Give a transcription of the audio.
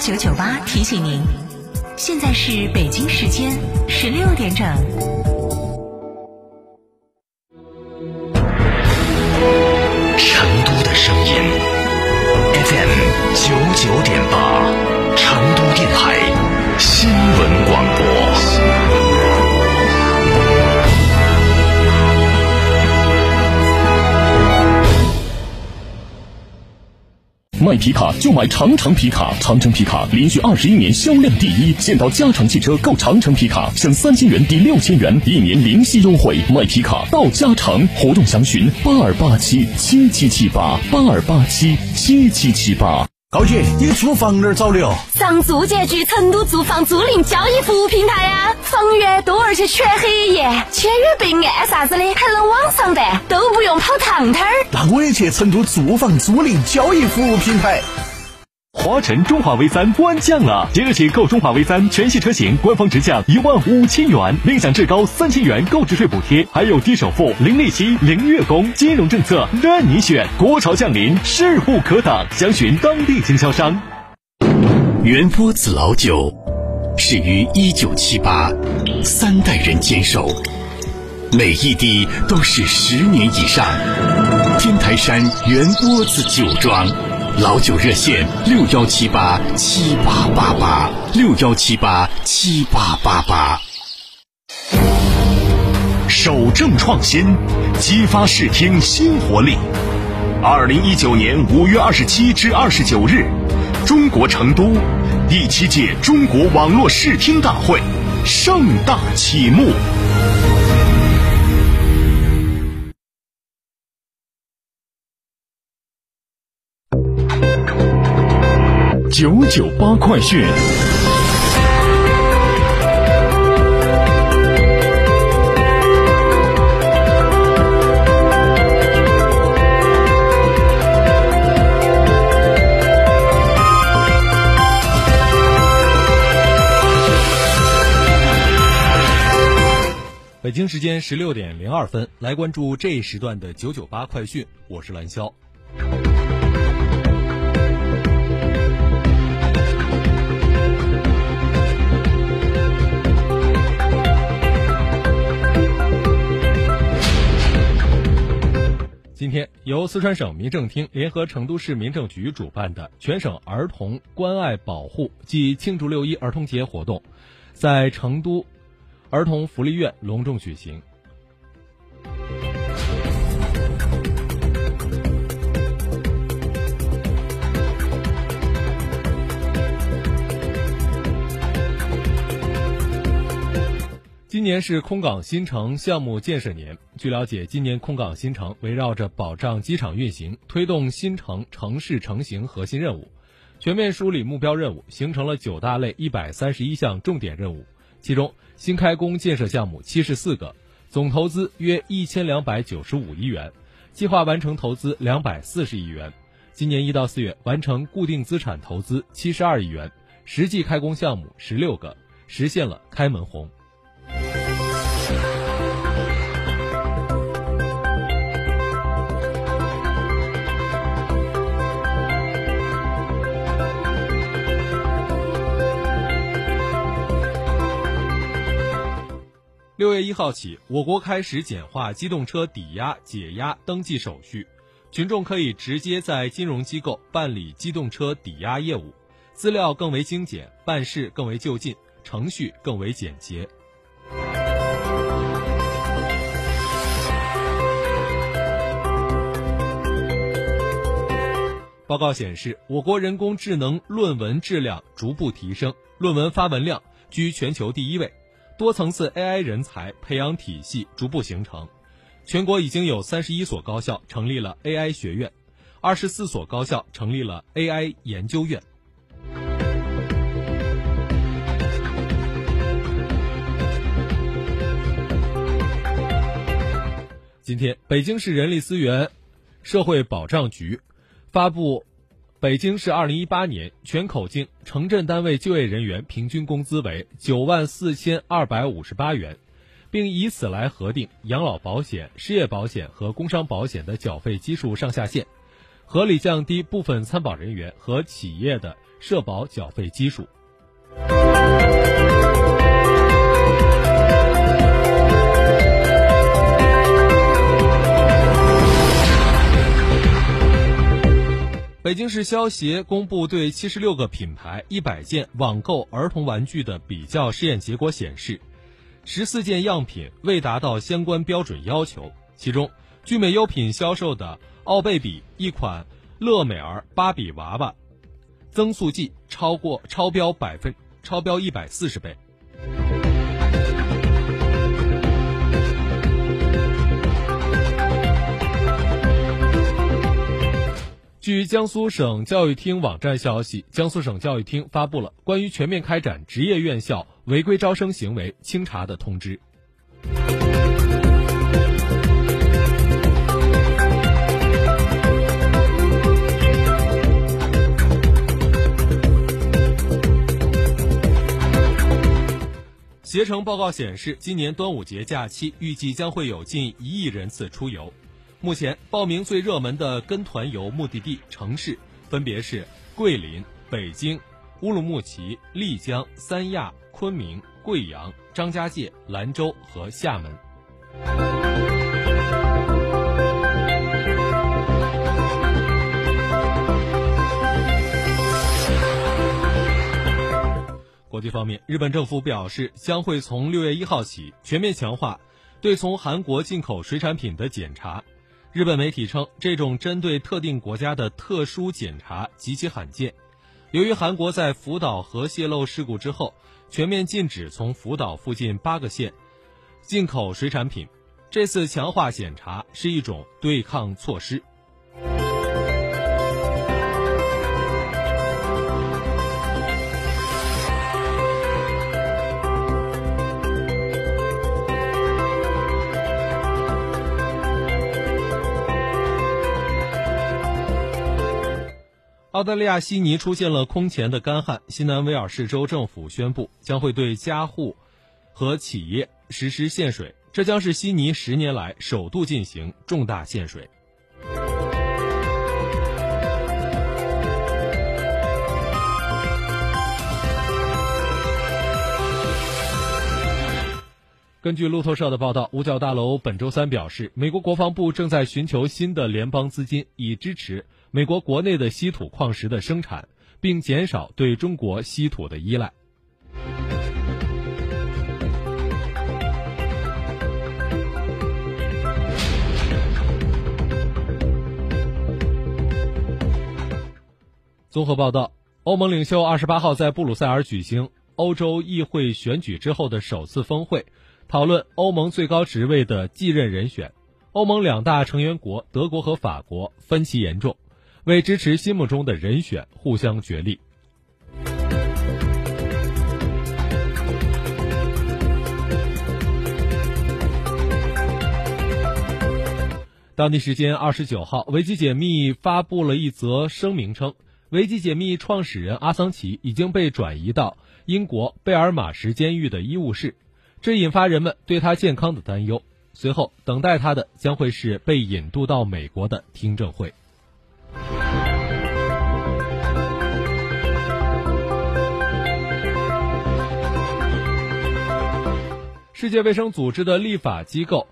九九八提醒您，现在是北京时间十六点整。卖皮卡就买长城皮卡，长城皮卡连续二十一年销量第一。现到嘉诚汽车购长城皮卡，享三千元抵六千元，一年零息优惠。卖皮卡到嘉诚，活动详询八二八七七七七八八二八七七七七八。高姐，你租房哪儿找的哦？上住建局成都住房租赁交易服务平台呀，房源多而且全黑夜，签约备案啥子的还能网上办，都不用跑趟摊儿。那我也去成都住房租赁交易服务平台。华晨中华 V 三官降了，即日起购中华 V 三全系车型，官方直降一万五千元，另享至高三千元购置税补贴，还有低首付、零利息、零月供，金融政策任你选。国潮降临，势不可挡，详询当地经销商。元波子老酒始于一九七八，三代人坚守，每一滴都是十年以上。天台山元波子酒庄。老酒热线六幺七八七八八八六幺七八七八八八。守正创新，激发视听新活力。二零一九年五月二十七至二十九日，中国成都第七届中国网络视听大会盛大启幕。九九八快讯。北京时间十六点零二分，来关注这一时段的九九八快讯，我是蓝霄。今天，由四川省民政厅联合成都市民政局主办的全省儿童关爱保护暨庆祝六一儿童节活动，在成都儿童福利院隆重举行。今年是空港新城项目建设年。据了解，今年空港新城围绕着保障机场运行、推动新城城市成型核心任务，全面梳理目标任务，形成了九大类一百三十一项重点任务。其中，新开工建设项目七十四个，总投资约一千两百九十五亿元，计划完成投资两百四十亿元。今年一到四月完成固定资产投资七十二亿元，实际开工项目十六个，实现了开门红。六月一号起，我国开始简化机动车抵押、解押登记手续，群众可以直接在金融机构办理机动车抵押业务，资料更为精简，办事更为就近，程序更为简洁。报告显示，我国人工智能论文质量逐步提升，论文发文量居全球第一位。多层次 AI 人才培养体系逐步形成，全国已经有三十一所高校成立了 AI 学院，二十四所高校成立了 AI 研究院。今天，北京市人力资源社会保障局发布。北京市二零一八年全口径城镇单位就业人员平均工资为九万四千二百五十八元，并以此来核定养老保险、失业保险和工伤保险的缴费基数上下限。合理降低部分参保人员和企业的社保缴费基数。北京市消协公布对七十六个品牌、一百件网购儿童玩具的比较试验结果显示，十四件样品未达到相关标准要求。其中，聚美优品销售的奥贝比一款乐美儿芭比娃娃，增速剂超过超标百分超标一百四十倍。据江苏省教育厅网站消息，江苏省教育厅发布了关于全面开展职业院校违规招生行为清查的通知。携程报告显示，今年端午节假期预计将会有近一亿人次出游。目前报名最热门的跟团游目的地城市分别是桂林、北京、乌鲁木齐、丽江、三亚、昆明、贵阳、张家界、兰州和厦门。国际方面，日本政府表示将会从六月一号起全面强化对从韩国进口水产品的检查。日本媒体称，这种针对特定国家的特殊检查极其罕见。由于韩国在福岛核泄漏事故之后，全面禁止从福岛附近八个县进口水产品，这次强化检查是一种对抗措施。澳大利亚悉尼出现了空前的干旱，新南威尔士州政府宣布将会对家户和企业实施限水，这将是悉尼十年来首度进行重大限水。根据路透社的报道，五角大楼本周三表示，美国国防部正在寻求新的联邦资金，以支持。美国国内的稀土矿石的生产，并减少对中国稀土的依赖。综合报道，欧盟领袖二十八号在布鲁塞尔举行欧洲议会选举之后的首次峰会，讨论欧盟最高职位的继任人选。欧盟两大成员国德国和法国分歧严重。为支持心目中的人选互相角力。当地时间二十九号，维基解密发布了一则声明称，维基解密创始人阿桑奇已经被转移到英国贝尔马什监狱的医务室，这引发人们对他健康的担忧。随后，等待他的将会是被引渡到美国的听证会。世界卫生组织的立法机构。